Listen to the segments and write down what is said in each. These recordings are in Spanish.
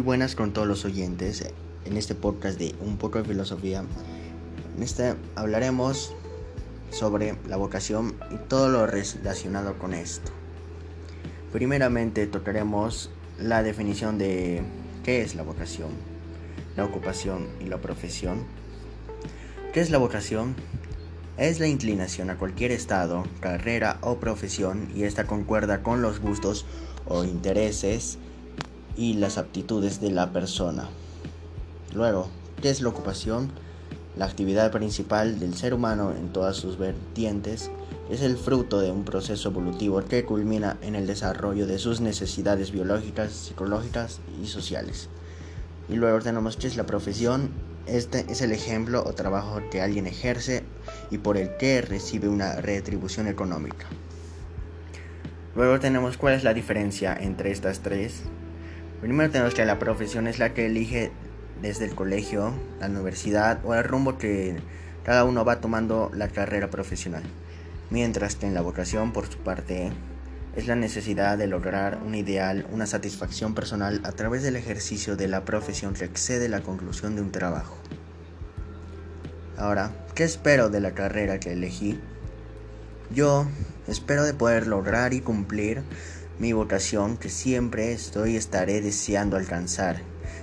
buenas con todos los oyentes en este podcast de Un poco de filosofía. En este hablaremos sobre la vocación y todo lo relacionado con esto. Primeramente tocaremos la definición de qué es la vocación, la ocupación y la profesión. ¿Qué es la vocación? Es la inclinación a cualquier estado, carrera o profesión y esta concuerda con los gustos o intereses y las aptitudes de la persona. Luego, ¿qué es la ocupación? La actividad principal del ser humano en todas sus vertientes es el fruto de un proceso evolutivo que culmina en el desarrollo de sus necesidades biológicas, psicológicas y sociales. Y luego tenemos que es la profesión. Este es el ejemplo o trabajo que alguien ejerce y por el que recibe una retribución económica. Luego tenemos cuál es la diferencia entre estas tres. Primero tenemos que la profesión es la que elige desde el colegio, la universidad o el rumbo que cada uno va tomando la carrera profesional. Mientras que en la vocación, por su parte, es la necesidad de lograr un ideal, una satisfacción personal a través del ejercicio de la profesión que excede la conclusión de un trabajo. Ahora, ¿qué espero de la carrera que elegí? Yo espero de poder lograr y cumplir mi vocación que siempre estoy y estaré deseando alcanzar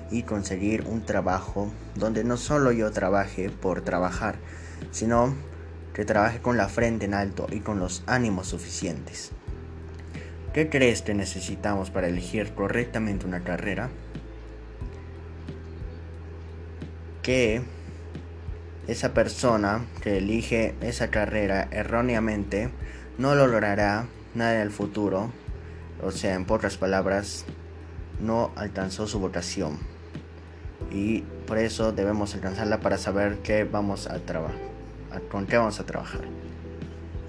y conseguir un trabajo donde no solo yo trabaje por trabajar, sino que trabaje con la frente en alto y con los ánimos suficientes. ¿Qué crees que necesitamos para elegir correctamente una carrera? Que esa persona que elige esa carrera erróneamente no logrará nada en el futuro o sea, en pocas palabras, no alcanzó su vocación. Y por eso debemos alcanzarla para saber qué vamos a trabajar, con qué vamos a trabajar.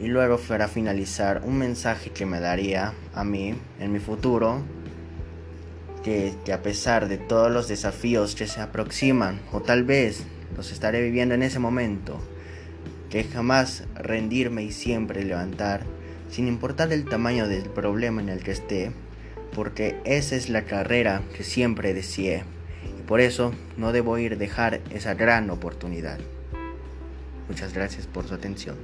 Y luego para finalizar, un mensaje que me daría a mí en mi futuro, que, que a pesar de todos los desafíos que se aproximan, o tal vez los estaré viviendo en ese momento, que jamás rendirme y siempre levantar sin importar el tamaño del problema en el que esté, porque esa es la carrera que siempre deseé y por eso no debo ir dejar esa gran oportunidad. Muchas gracias por su atención.